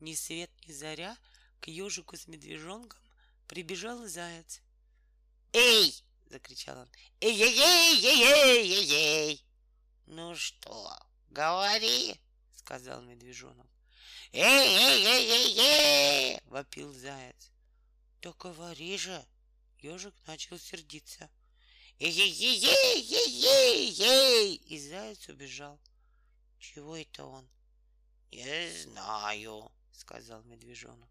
Ни свет, ни заря к ежику с медвежонком прибежал заяц. «Эй!» — закричал он. «Эй-ей-ей-ей-ей-ей!» «Ну что, говори!» — сказал медвежонок. «Эй-эй-эй-эй-эй!» — вопил заяц. «Да говори же!» — ежик начал сердиться. «Эй-ей-ей-ей-ей-ей!» И заяц убежал. Чего это он? «Не знаю», — сказал медвежонок.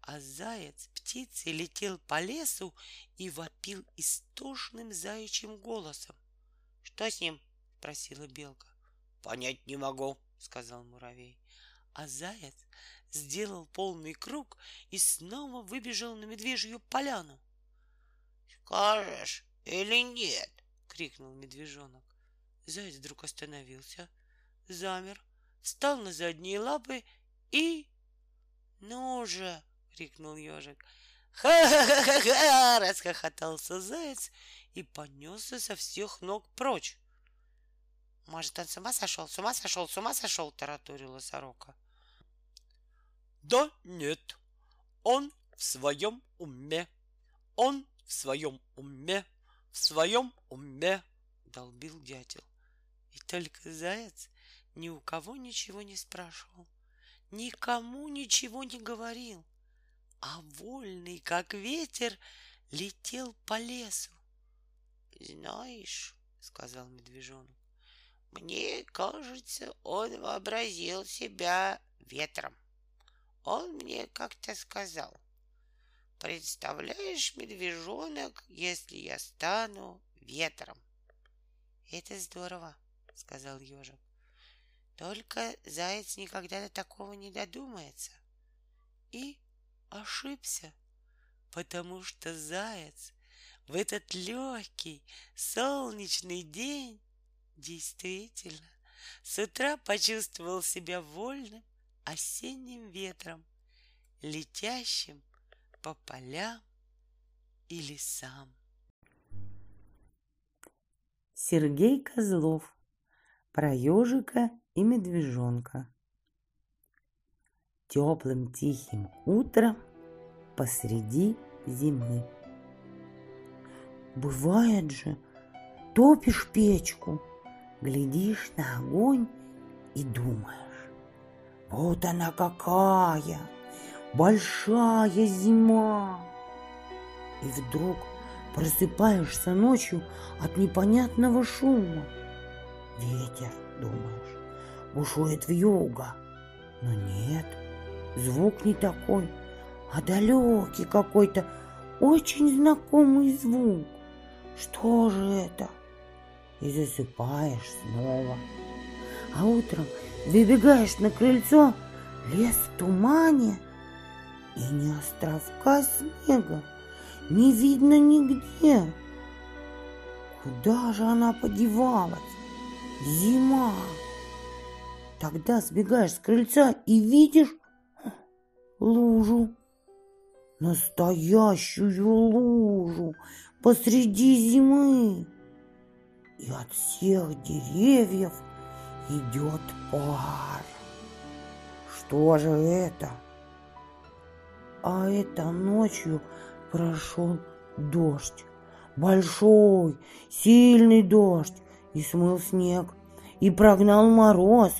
А заяц птицей летел по лесу и вопил истошным заячьим голосом. — Что с ним? — спросила белка. — Понять не могу, — сказал муравей. А заяц сделал полный круг и снова выбежал на медвежью поляну. — Скажешь или нет? — крикнул медвежонок. Заяц вдруг остановился, замер, встал на задние лапы и... — Ну же! — крикнул ежик. «Ха-ха-ха-ха!» — расхохотался заяц и понесся со всех ног прочь. «Может, он с ума сошел, с ума сошел, с ума сошел?» — тараторила сорока. «Да нет, он в своем уме, он в своем уме, в своем уме!» — долбил дятел. И только заяц ни у кого ничего не спрашивал, никому ничего не говорил, а вольный, как ветер, летел по лесу. «Знаешь, — сказал медвежонок, — мне кажется, он вообразил себя ветром. Он мне как-то сказал, представляешь, медвежонок, если я стану ветром. Это здорово, — сказал ежик. Только заяц никогда до такого не додумается. И ошибся, потому что заяц в этот легкий солнечный день действительно с утра почувствовал себя вольным осенним ветром, летящим по полям и лесам. Сергей Козлов про ежика и медвежонка. Теплым тихим утром посреди зимы. Бывает же, топишь печку, глядишь на огонь и думаешь, вот она какая, большая зима. И вдруг просыпаешься ночью от непонятного шума. Ветер, думаешь, бушует в юго. Но нет, звук не такой, а далекий какой-то, очень знакомый звук. Что же это? И засыпаешь снова. А утром выбегаешь на крыльцо, лес в тумане, и ни островка снега не видно нигде. Куда же она подевалась? Зима. Тогда сбегаешь с крыльца и видишь лужу. Настоящую лужу посреди зимы. И от всех деревьев идет пар. Что же это? А это ночью прошел дождь. Большой, сильный дождь. И смыл снег, и прогнал мороз,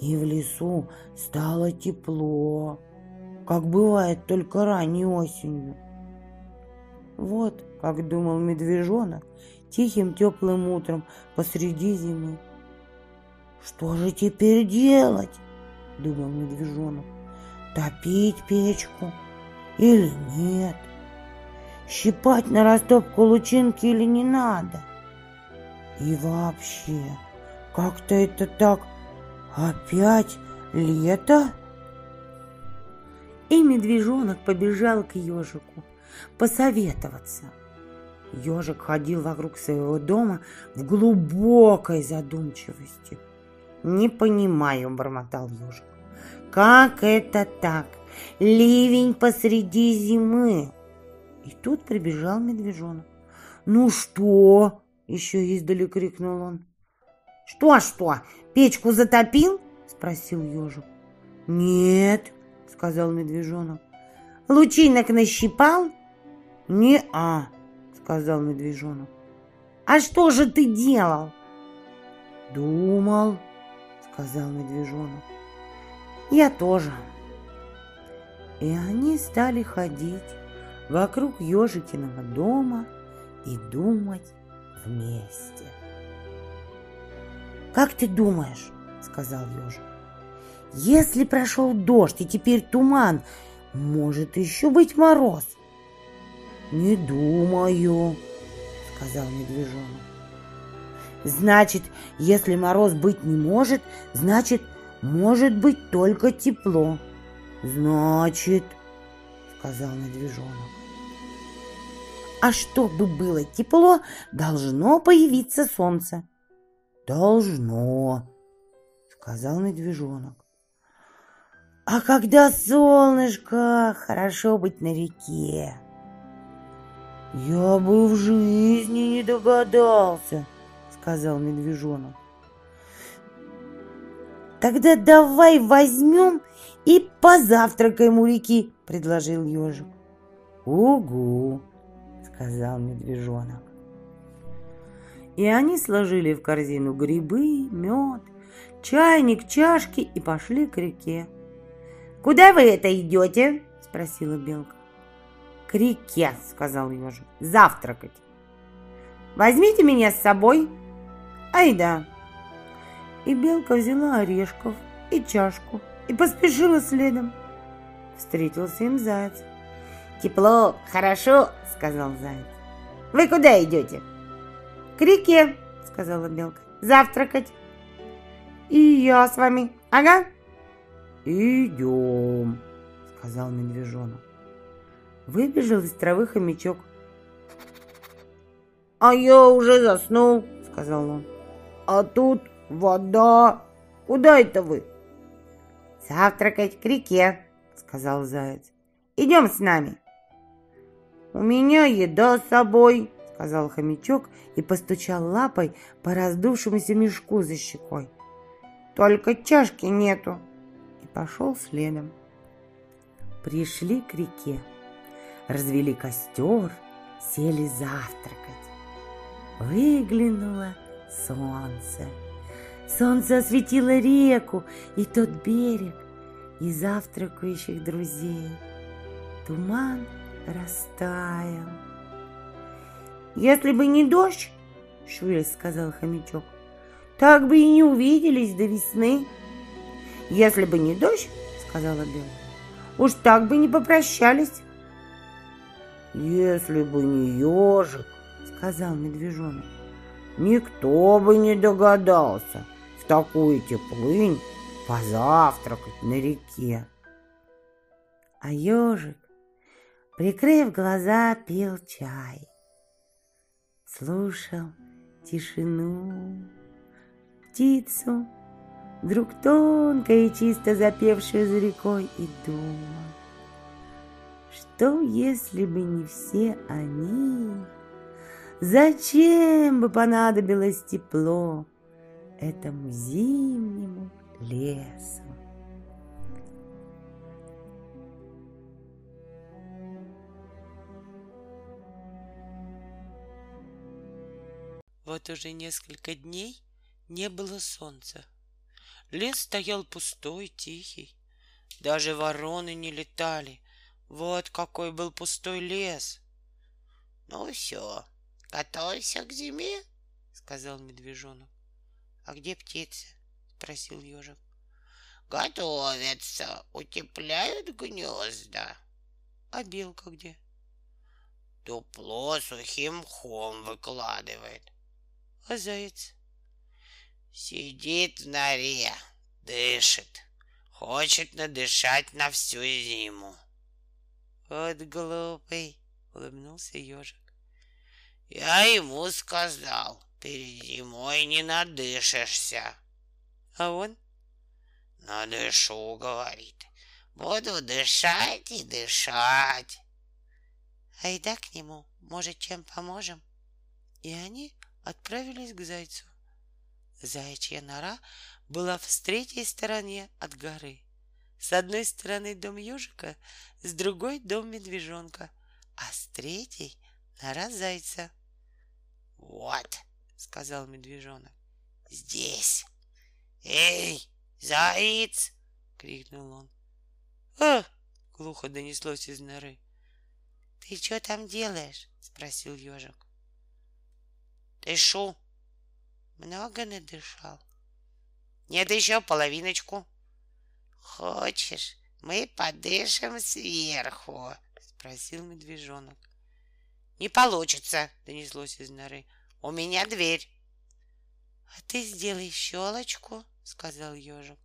и в лесу стало тепло, как бывает только ранней осенью. Вот, как думал медвежонок, тихим теплым утром посреди зимы. Что же теперь делать? Думал медвежонок. Топить печку или нет? Щипать на растопку лучинки или не надо? И вообще, как-то это так Опять лето? И медвежонок побежал к ежику посоветоваться. Ежик ходил вокруг своего дома в глубокой задумчивости. «Не понимаю», — бормотал ежик. «Как это так? Ливень посреди зимы!» И тут прибежал медвежонок. «Ну что?» — еще издали крикнул он. «Что-что? Печку затопил? Спросил ежик. Нет, сказал медвежонок. Лучинок нащипал? Не-а, сказал медвежонок. А что же ты делал? Думал, сказал медвежонок. Я тоже. И они стали ходить вокруг ежикиного дома и думать вместе. «Как ты думаешь?» — сказал ежик. «Если прошел дождь и теперь туман, может еще быть мороз?» «Не думаю», — сказал медвежонок. «Значит, если мороз быть не может, значит, может быть только тепло». «Значит», — сказал медвежонок. «А чтобы было тепло, должно появиться солнце». «Должно», — сказал медвежонок. «А когда солнышко, хорошо быть на реке». «Я бы в жизни не догадался», — сказал медвежонок. «Тогда давай возьмем и позавтракаем у реки», — предложил ежик. «Угу», — сказал медвежонок. И они сложили в корзину грибы, мед, чайник, чашки и пошли к реке. «Куда вы это идете?» — спросила белка. «К реке», — сказал ежик, — «завтракать». «Возьмите меня с собой». «Ай да». И белка взяла орешков и чашку и поспешила следом. Встретился им заяц. «Тепло, хорошо», — сказал заяц. «Вы куда идете?» «К реке», — сказала белка. «Завтракать». «И я с вами. Ага». «Идем», — сказал медвежонок. Выбежал из травы хомячок. «А я уже заснул», — сказал он. «А тут вода. Куда это вы?» «Завтракать к реке», — сказал заяц. «Идем с нами». «У меня еда с собой», — сказал хомячок и постучал лапой по раздувшемуся мешку за щекой. «Только чашки нету», и пошел следом. Пришли к реке, развели костер, сели завтракать. Выглянуло солнце. Солнце осветило реку и тот берег, и завтракающих друзей. Туман растаял. «Если бы не дождь, — швырясь сказал хомячок, — так бы и не увиделись до весны. Если бы не дождь, — сказала Белка, — уж так бы не попрощались. Если бы не ежик, — сказал медвежонок, — никто бы не догадался, — такую теплынь позавтракать на реке. А ежик, прикрыв глаза, пил чай. Слушал тишину, птицу, Вдруг тонко и чисто запевшую за рекой и думал, Что, если бы не все они, Зачем бы понадобилось тепло? этому зимнему лесу. Вот уже несколько дней не было солнца. Лес стоял пустой, тихий. Даже вороны не летали. Вот какой был пустой лес. — Ну все, готовься к зиме, — сказал медвежонок. «А где птицы?» — спросил ежик. «Готовятся, утепляют гнезда». «А белка где?» «Дупло сухим мхом выкладывает». «А заяц?» «Сидит в норе, дышит, хочет надышать на всю зиму». «Вот глупый!» — улыбнулся ежик. «Я ему сказал, Перед зимой не надышишься. А он? Надышу, говорит. Буду дышать и дышать. Айда к нему, может, чем поможем? И они отправились к зайцу. Заячья нора была в третьей стороне от горы. С одной стороны дом ежика, с другой дом медвежонка, а с третьей нора зайца. Вот, сказал медвежонок, здесь. Эй, заяц! крикнул он. А! глухо донеслось из норы. Ты что там делаешь? спросил ежик. Дышу. Много надышал? Нет, еще половиночку. Хочешь, мы подышим сверху? Спросил медвежонок. Не получится, донеслось из норы. У меня дверь. А ты сделай щелочку, сказал ежик.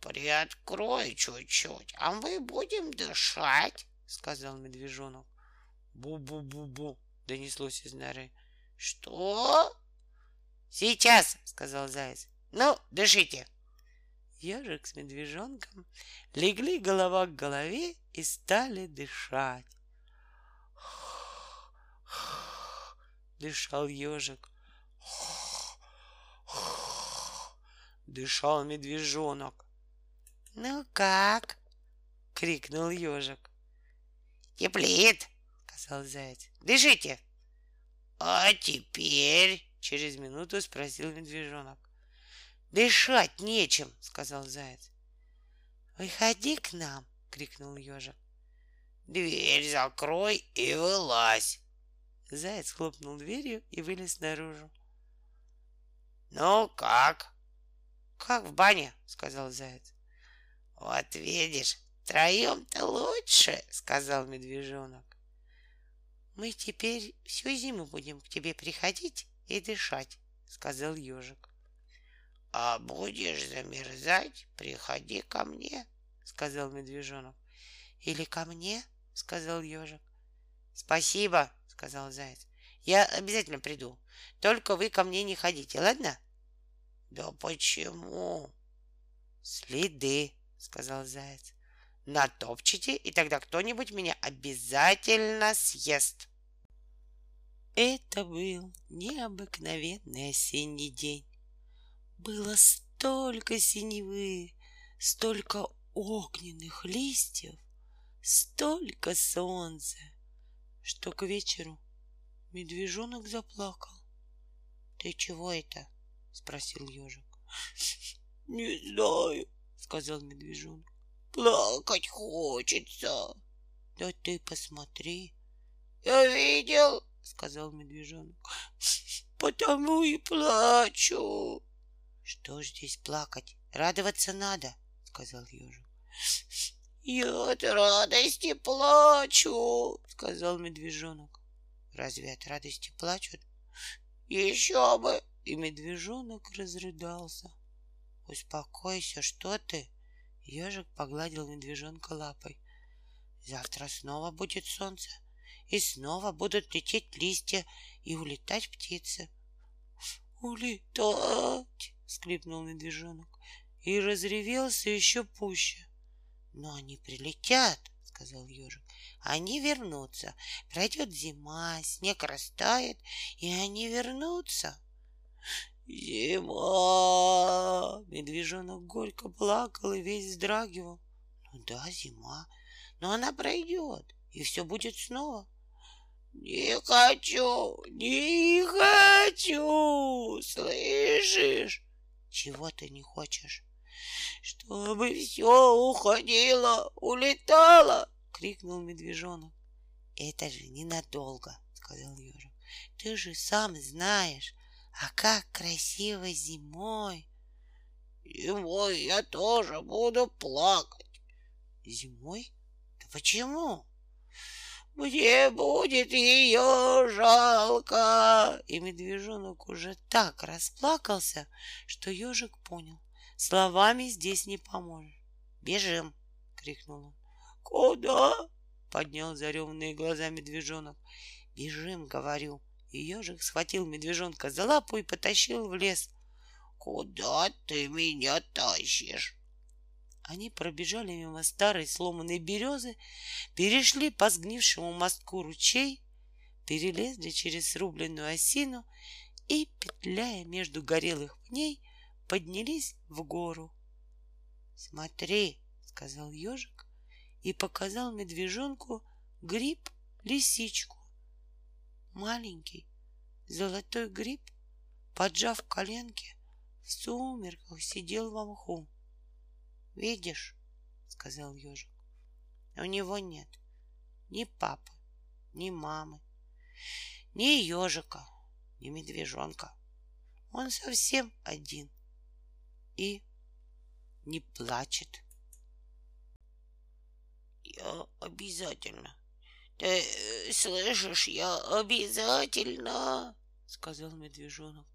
Приоткрой чуть-чуть, а мы будем дышать, сказал медвежонок. Бу-бу-бу-бу, донеслось из норы. Что? Сейчас, сказал заяц. Ну, дышите. Ежик с медвежонком легли голова к голове и стали дышать. Дышал ежик. Дышал медвежонок. Ну как? крикнул ежик. Теплеет, сказал заяц. Дышите. А теперь, через минуту спросил медвежонок. Дышать нечем, сказал заяц. Выходи к нам, крикнул ежик. Дверь закрой и вылазь. Заяц хлопнул дверью и вылез наружу. Ну как? Как в бане, сказал заяц. Вот видишь, троем-то лучше, сказал медвежонок. Мы теперь всю зиму будем к тебе приходить и дышать, сказал ежик. А будешь замерзать, приходи ко мне, сказал медвежонок. Или ко мне, сказал ежик. Спасибо, сказал заяц. Я обязательно приду. Только вы ко мне не ходите, ладно? Да почему? Следы, сказал заяц. Натопчите, и тогда кто-нибудь меня обязательно съест. Это был необыкновенный осенний день. Было столько синевы, столько огненных листьев, столько солнца, что к вечеру медвежонок заплакал. — Ты чего это? — спросил ежик. — Не знаю, — сказал медвежонок. — Плакать хочется. — Да ты посмотри. — Я видел, — сказал медвежонок. — Потому и плачу. Что ж здесь плакать? Радоваться надо, сказал ежик. Я от радости плачу, сказал медвежонок. Разве от радости плачут? Еще бы. И медвежонок разрыдался. Успокойся, что ты? Ежик погладил медвежонка лапой. Завтра снова будет солнце, и снова будут лететь листья и улетать птицы. Улетать, скрипнул медвежонок и разревелся еще пуще. Но они прилетят, сказал ежик. Они вернутся. Пройдет зима, снег растает, и они вернутся. Зима! Медвежонок горько плакал и весь вздрагивал. Ну да, зима, но она пройдет, и все будет снова. Не хочу, не хочу, слышишь? Чего ты не хочешь? Чтобы все уходило, улетало, крикнул медвежонок. Это же ненадолго, сказал ежик. Ты же сам знаешь, а как красиво зимой. Зимой я тоже буду плакать. Зимой? Да почему? Мне будет ее жалко. И медвежонок уже так расплакался, что ежик понял. Словами здесь не поможешь. Бежим, крикнул он. Куда? Поднял зареванные глаза медвежонок. Бежим, говорю. И ежик схватил медвежонка за лапу и потащил в лес. Куда ты меня тащишь? Они пробежали мимо старой сломанной березы, перешли по сгнившему мостку ручей, перелезли через срубленную осину и, петляя между горелых пней, поднялись в гору. — Смотри, — сказал ежик и показал медвежонку гриб-лисичку. Маленький золотой гриб, поджав коленки, в сумерках сидел в мху. «Видишь?» — сказал ежик. «У него нет ни папы, ни мамы, ни ежика, ни медвежонка. Он совсем один и не плачет. Я обязательно. Ты слышишь, я обязательно, сказал медвежонок.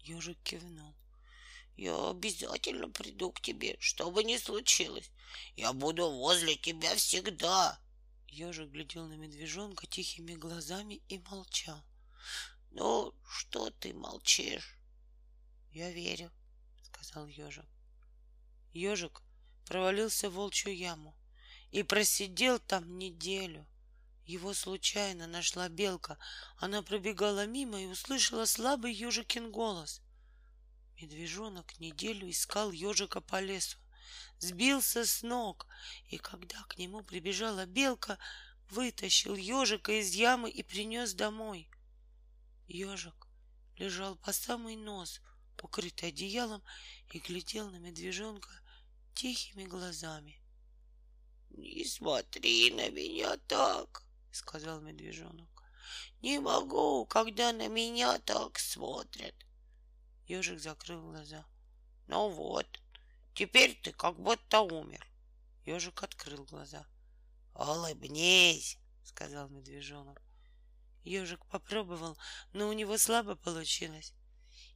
Ежик кивнул. Я обязательно приду к тебе, что бы ни случилось. Я буду возле тебя всегда. Ежик глядел на медвежонка тихими глазами и молчал. Ну, что ты молчишь? Я верю, сказал ежик. Ежик провалился в волчью яму и просидел там неделю. Его случайно нашла белка. Она пробегала мимо и услышала слабый ежикин голос. Медвежонок неделю искал ежика по лесу, сбился с ног, и когда к нему прибежала белка, вытащил ежика из ямы и принес домой. Ежик лежал по самый нос, покрытый одеялом, и глядел на медвежонка тихими глазами. — Не смотри на меня так, — сказал медвежонок. — Не могу, когда на меня так смотрят. Ежик закрыл глаза. — Ну вот, теперь ты как будто умер. Ежик открыл глаза. — Улыбнись, — сказал медвежонок. Ежик попробовал, но у него слабо получилось.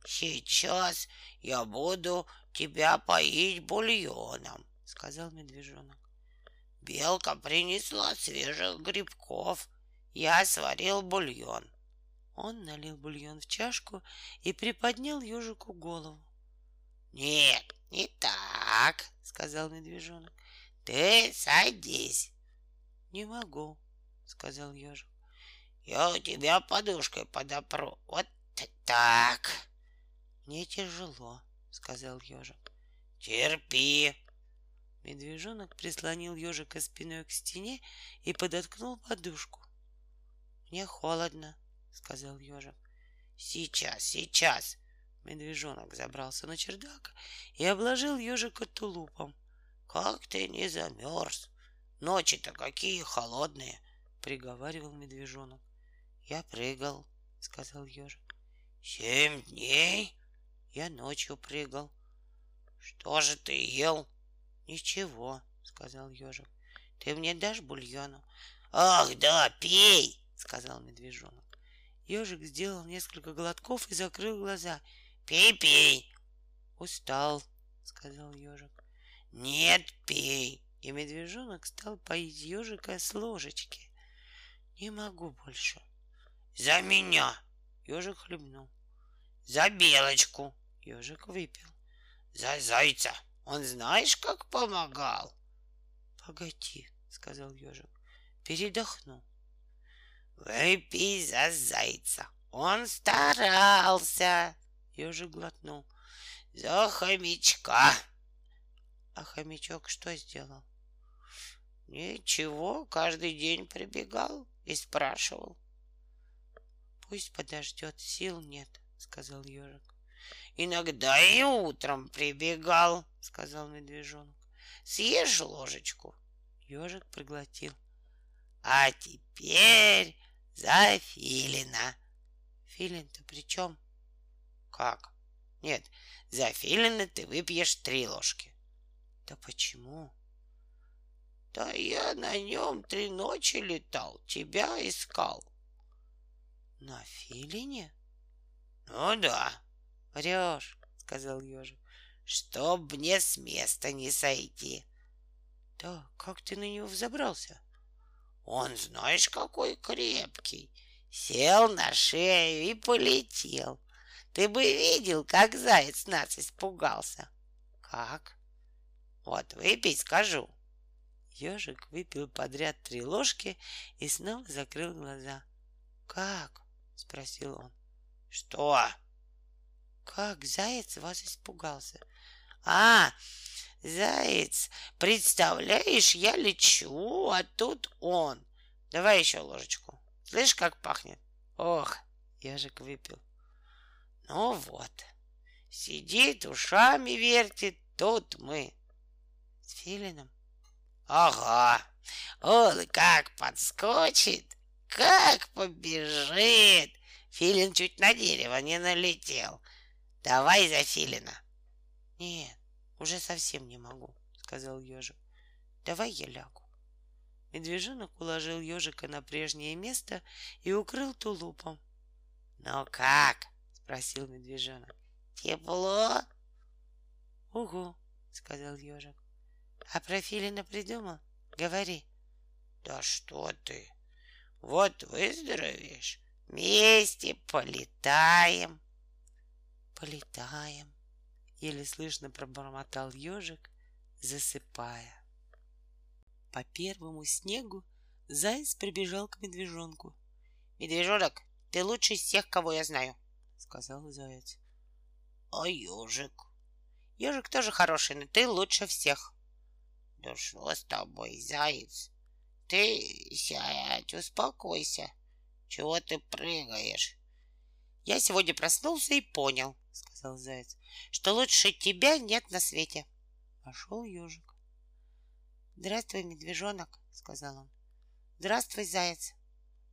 Сейчас я буду тебя поить бульоном, сказал медвежонок. Белка принесла свежих грибков. Я сварил бульон. Он налил бульон в чашку и приподнял ежику голову. Нет, не так, сказал медвежонок. Ты садись. Не могу, сказал ежик. Я у тебя подушкой подопру. Вот так. Мне тяжело, сказал ежик. Терпи. Медвежонок прислонил ежика спиной к стене и подоткнул подушку. Мне холодно, сказал ежик. Сейчас, сейчас. Медвежонок забрался на чердак и обложил ежика тулупом. Как ты не замерз? Ночи-то какие холодные, приговаривал медвежонок. Я прыгал, сказал ежик. Семь дней? Я ночью прыгал. Что же ты ел? Ничего, сказал ежик. Ты мне дашь бульону? Ах, да, пей, сказал медвежонок. Ежик сделал несколько глотков и закрыл глаза. Пей, пей. Устал, сказал ежик. Нет, пей. И медвежонок стал поить ежика с ложечки. Не могу больше. За меня. Ежик хлебнул. За белочку. Ежик выпил. За зайца. Он знаешь, как помогал? Погоди, сказал ежик. Передохну. Выпей за зайца. Он старался. Ежик глотнул. За хомячка. А хомячок что сделал? Ничего, каждый день прибегал и спрашивал. Пусть подождет, сил нет, сказал ежик. Иногда и утром прибегал, сказал медвежонок. Съешь ложечку. Ежик проглотил. А теперь за филина. Филин-то при чем? Как? Нет, за филина ты выпьешь три ложки. Да почему? Да я на нем три ночи летал, тебя искал. На филине? Ну да. Врешь, сказал ежик. Чтоб мне с места не сойти. Да как ты на него взобрался? Он, знаешь, какой крепкий. Сел на шею и полетел. Ты бы видел, как заяц нас испугался. Как? Вот выпей, скажу. Ежик выпил подряд три ложки и снова закрыл глаза. Как? спросил он. Что? Как заяц вас испугался? А, Заяц, представляешь, я лечу, а тут он. Давай еще ложечку. Слышь, как пахнет? Ох, ежик выпил. Ну вот, сидит, ушами вертит, тут мы. С филином? Ага, он как подскочит, как побежит. Филин чуть на дерево не налетел. Давай за Филина. Нет, уже совсем не могу, сказал ежик. Давай я лягу. Медвежонок уложил ежика на прежнее место и укрыл тулупом. Ну как? спросил медвежонок. Тепло? Угу, сказал ежик. А про филина придумал? Говори. Да что ты? Вот выздоровеешь, вместе полетаем. Полетаем, еле слышно пробормотал ежик, засыпая. По первому снегу заяц прибежал к медвежонку. Медвежонок, ты лучший из всех, кого я знаю, сказал заяц. А ежик? Ежик тоже хороший, но ты лучше всех. Да что с тобой, заяц? Ты сядь, успокойся. Чего ты прыгаешь? Я сегодня проснулся и понял, сказал заяц, что лучше тебя нет на свете. Пошел ежик. Здравствуй, медвежонок, сказал он. Здравствуй, заяц.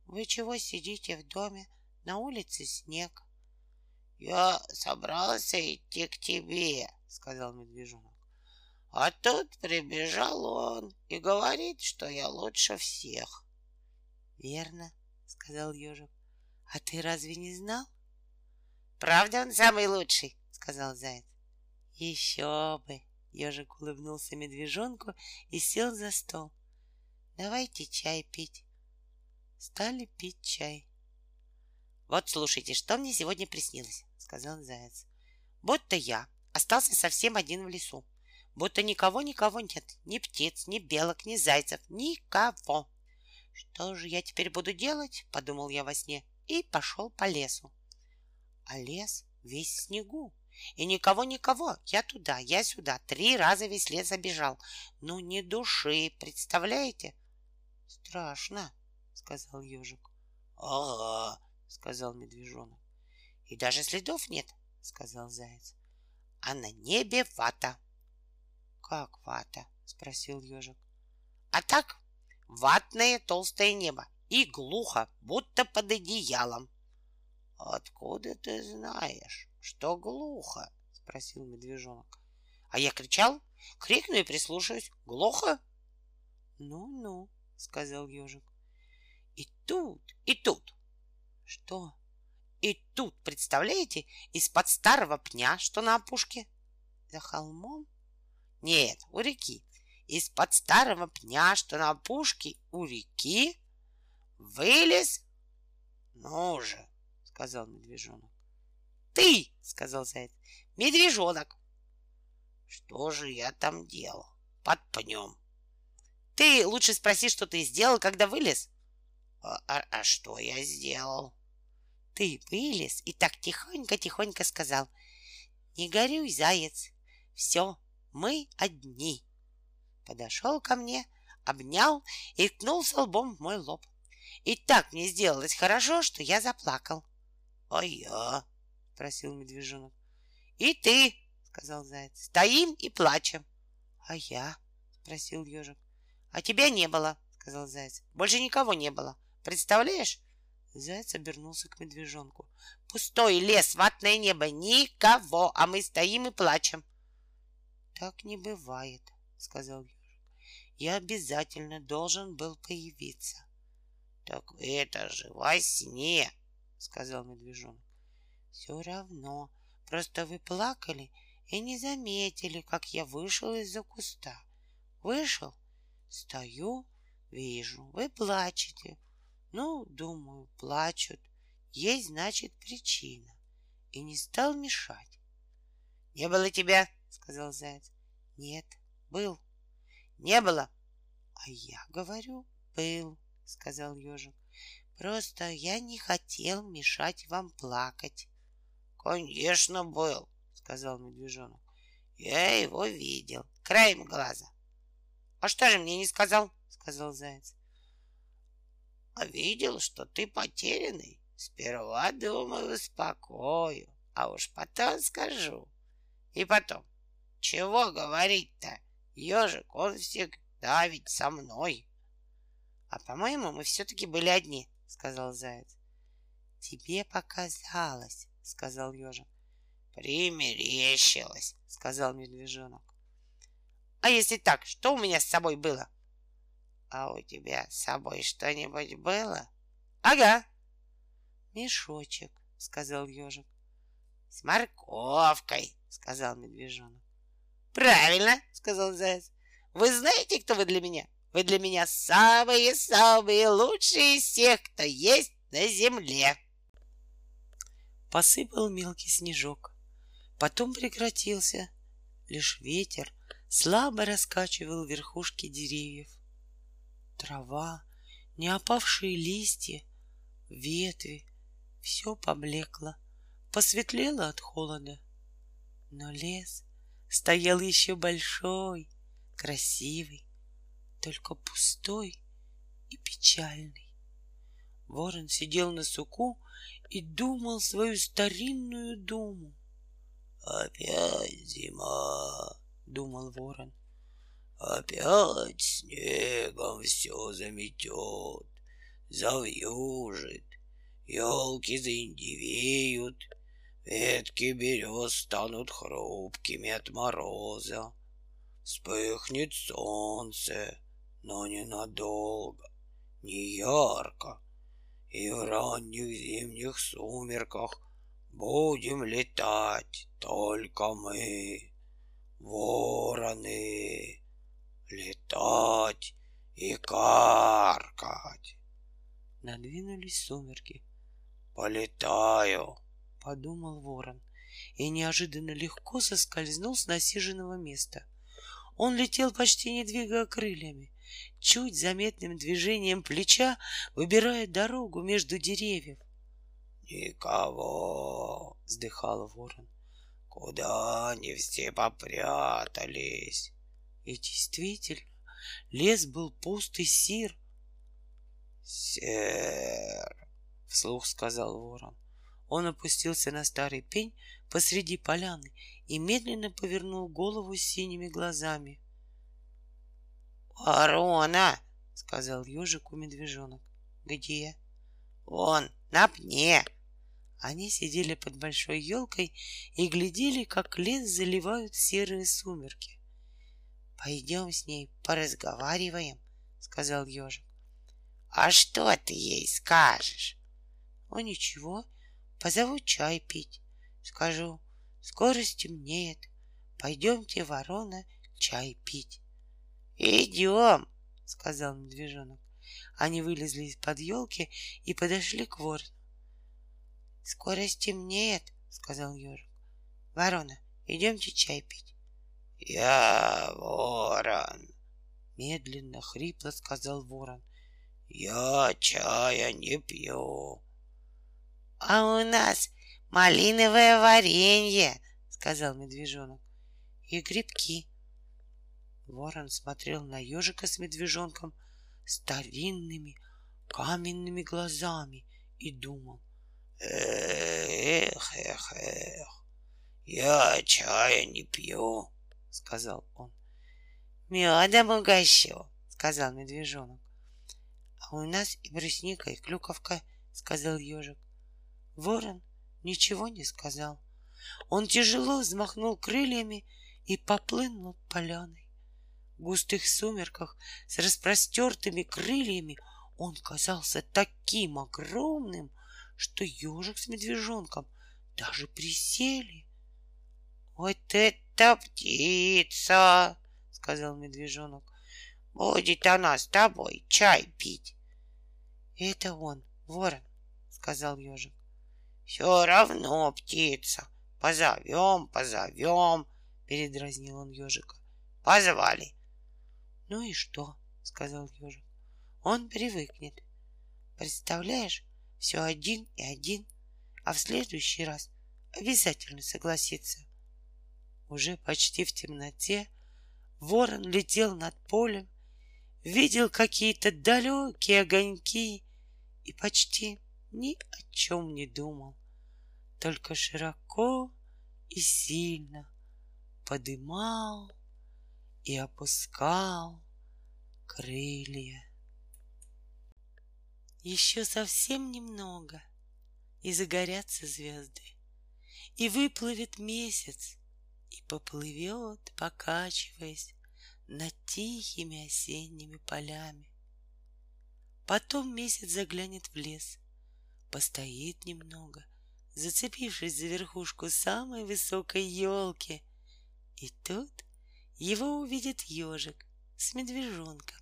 Вы чего сидите в доме? На улице снег. Я собрался идти к тебе, сказал медвежонок. А тут прибежал он и говорит, что я лучше всех. Верно, сказал ежик. А ты разве не знал? Правда, он самый лучший, сказал заяц. Еще бы, ежик улыбнулся медвежонку и сел за стол. Давайте чай пить. Стали пить чай. Вот слушайте, что мне сегодня приснилось, сказал заяц. Будто я остался совсем один в лесу. Будто никого-никого нет. Ни птиц, ни белок, ни зайцев. Никого. Что же я теперь буду делать? Подумал я во сне и пошел по лесу. А лес весь в снегу. И никого-никого. Я туда, я сюда. Три раза весь лес обежал. Ну, ни души, представляете? Страшно, сказал ежик. Ага, сказал медвежонок. И даже следов нет, сказал заяц. А на небе вата. Как вата? спросил ежик. А так, ватное толстое небо и глухо, будто под одеялом. Откуда ты знаешь, что глухо? спросил медвежонок. А я кричал, крикну и прислушаюсь. Глухо? Ну-ну, сказал ежик. И тут, и тут. Что? И тут, представляете, из-под старого пня, что на опушке, за холмом? Нет, у реки. Из-под старого пня, что на опушке у реки, вылез. Ну же, сказал медвежонок. Ты, сказал заяц, медвежонок. Что же я там делал? Под пнем. Ты лучше спроси, что ты сделал, когда вылез. А, а, а что я сделал? Ты вылез и так тихонько-тихонько сказал. Не горюй, заяц. Все, мы одни. Подошел ко мне, обнял и ткнулся лбом в мой лоб. И так мне сделалось хорошо, что я заплакал. — А я? — спросил медвежонок. — И ты, — сказал заяц, — стоим и плачем. — А я? — спросил ежик. — А тебя не было, — сказал заяц. — Больше никого не было. Представляешь? Заяц обернулся к медвежонку. Пустой лес, ватное небо, никого, а мы стоим и плачем. Так не бывает, сказал ежик. Я обязательно должен был появиться. Так это же во сне, сказал медвежонок. Все равно, просто вы плакали и не заметили, как я вышел из-за куста. Вышел, стою, вижу, вы плачете. Ну, думаю, плачут. Есть, значит, причина. И не стал мешать. Не было тебя, сказал заяц. Нет, был. Не было. А я говорю, был, сказал ежик. Просто я не хотел мешать вам плакать. Конечно, был, сказал медвежонок. Я его видел. краем глаза. А что же мне не сказал? Сказал заяц. А видел, что ты потерянный. Сперва думаю, успокою, а уж потом скажу. И потом, чего говорить-то? Ежик, он всегда ведь со мной. А по-моему, мы все-таки были одни, сказал заяц. Тебе показалось, сказал ежик. Примерещилось, сказал медвежонок. А если так, что у меня с собой было? А у тебя с собой что-нибудь было? Ага. Мешочек, сказал ежик. С морковкой, сказал медвежонок. Правильно, сказал заяц. Вы знаете, кто вы для меня? Вы для меня самые-самые лучшие из всех, кто есть на земле. Посыпал мелкий снежок. Потом прекратился. Лишь ветер слабо раскачивал верхушки деревьев. Трава, не опавшие листья, ветви — все поблекло, посветлело от холода. Но лес стоял еще большой, красивый, только пустой и печальный. Ворон сидел на суку и думал свою старинную думу. «Опять зима!» — думал ворон. «Опять снегом все заметет, завьюжит, елки заиндивеют, ветки берез станут хрупкими от мороза, вспыхнет солнце, но ненадолго, не ярко, и в ранних зимних сумерках будем летать только мы, вороны, летать и каркать. Надвинулись сумерки. Полетаю, подумал ворон и неожиданно легко соскользнул с насиженного места. Он летел почти не двигая крыльями, чуть заметным движением плеча выбирая дорогу между деревьев. «Никого!» — вздыхал ворон. «Куда они все попрятались?» И действительно, лес был пуст и сир. «Сер!» — вслух сказал ворон. Он опустился на старый пень посреди поляны и медленно повернул голову синими глазами. «Ворона!» — сказал ежику медвежонок. «Где?» «Вон, на пне!» Они сидели под большой елкой и глядели, как лес заливают серые сумерки. Пойдем с ней поразговариваем, сказал ежик. А что ты ей скажешь? О, ничего, позову чай пить. Скажу, скоро стемнеет. Пойдемте, ворона, чай пить. Идем, сказал медвежонок. Они вылезли из-под елки и подошли к ворону. Скоро стемнеет, сказал ежик. Ворона, идемте чай пить. Я ворон, медленно, хрипло сказал ворон. Я чая не пью. А у нас малиновое варенье, сказал медвежонок. И грибки. Ворон смотрел на ежика с медвежонком старинными каменными глазами и думал. Эх, эх, эх, я чая не пью, сказал он. Медом угощу, сказал медвежонок. А у нас и брусника, и клюковка, сказал ежик. Ворон ничего не сказал. Он тяжело взмахнул крыльями и поплыл над поляной. В густых сумерках с распростертыми крыльями он казался таким огромным, что ежик с медвежонком даже присели. Вот это птица, сказал медвежонок. Будет она с тобой чай пить. Это он, ворон, сказал ежик. Все равно птица. Позовем, позовем, передразнил он ежика. Позвали. Ну и что? сказал ежик. Он привыкнет. Представляешь, все один и один, а в следующий раз обязательно согласится. Уже почти в темноте Ворон летел над полем, видел какие-то далекие огоньки и почти ни о чем не думал, только широко и сильно подымал и опускал крылья. Еще совсем немного, и загорятся звезды, и выплывет месяц, и поплывет, покачиваясь над тихими осенними полями. Потом месяц заглянет в лес, постоит немного, зацепившись за верхушку самой высокой елки, и тут его увидит ежик с медвежонком.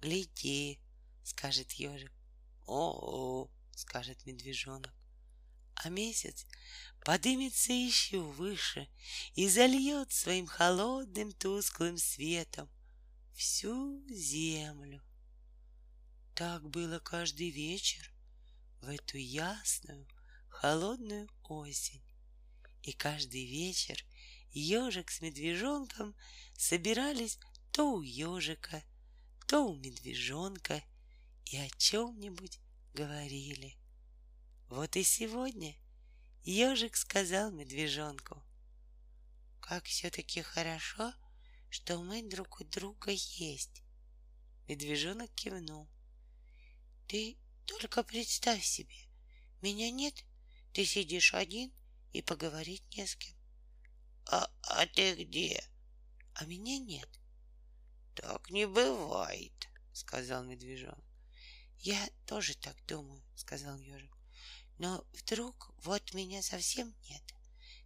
«Гляди!» — скажет ежик. «О-о!» — скажет медвежонок а месяц подымется еще выше и зальет своим холодным тусклым светом всю землю. Так было каждый вечер в эту ясную, холодную осень. И каждый вечер ежик с медвежонком собирались то у ежика, то у медвежонка и о чем-нибудь говорили. Вот и сегодня ежик сказал медвежонку, «Как все-таки хорошо, что мы друг у друга есть». Медвежонок кивнул. «Ты только представь себе, меня нет, ты сидишь один и поговорить не с кем». «А, а ты где?» «А меня нет». «Так не бывает», — сказал медвежонок. «Я тоже так думаю», — сказал ежик. Но вдруг вот меня совсем нет.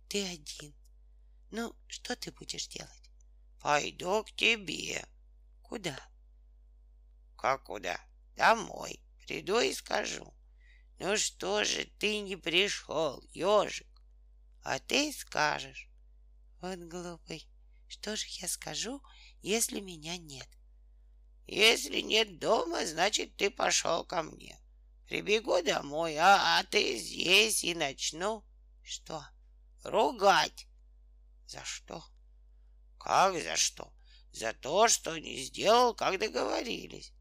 Ты один. Ну, что ты будешь делать? Пойду к тебе. Куда? Как куда? Домой. Приду и скажу. Ну что же ты не пришел, ежик? А ты скажешь. Вот глупый. Что же я скажу, если меня нет? Если нет дома, значит, ты пошел ко мне. Прибегу домой, а, а ты здесь и начну. Что? Ругать. За что? Как за что? За то, что не сделал, как договорились.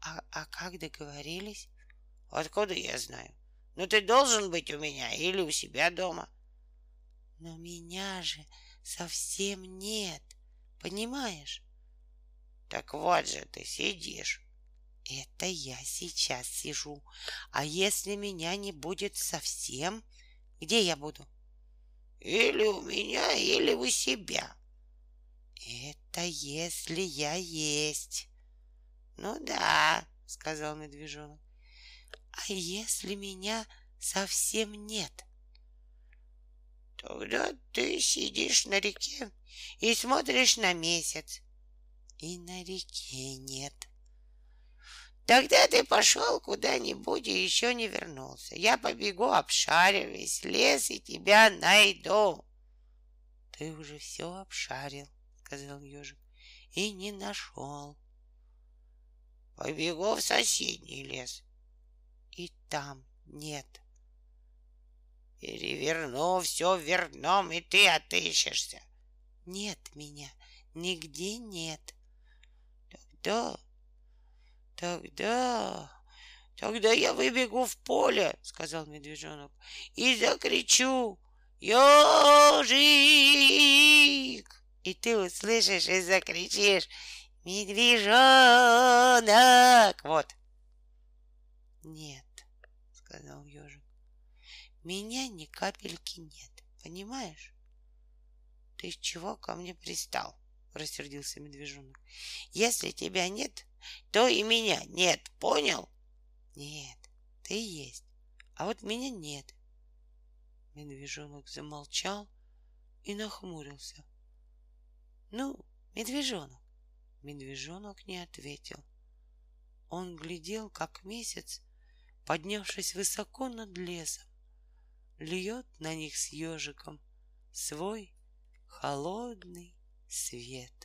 А, а как договорились? Откуда я знаю? Ну ты должен быть у меня или у себя дома. Но меня же совсем нет, понимаешь? Так вот же ты сидишь. Это я сейчас сижу. А если меня не будет совсем, где я буду? Или у меня, или у себя. Это если я есть. Ну да, сказал медвежонок. А если меня совсем нет? Тогда ты сидишь на реке и смотришь на месяц. И на реке нет. Тогда ты пошел куда-нибудь и еще не вернулся. Я побегу, обшарю весь лес и тебя найду. Ты уже все обшарил, сказал ежик, и не нашел. Побегу в соседний лес. И там нет. Переверну все верном, и ты отыщешься. Нет меня, нигде нет. Тогда Тогда... Тогда я выбегу в поле, сказал медвежонок, и закричу «Ежик!» И ты услышишь и закричишь «Медвежонок!» Вот. Нет, сказал меня ни капельки нет, понимаешь? Ты чего ко мне пристал? Рассердился медвежонок. Если тебя нет, то и меня нет, понял? Нет, ты есть, а вот меня нет. Медвежонок замолчал и нахмурился. Ну, медвежонок. Медвежонок не ответил. Он глядел, как месяц, поднявшись высоко над лесом, льет на них с ежиком свой холодный свет.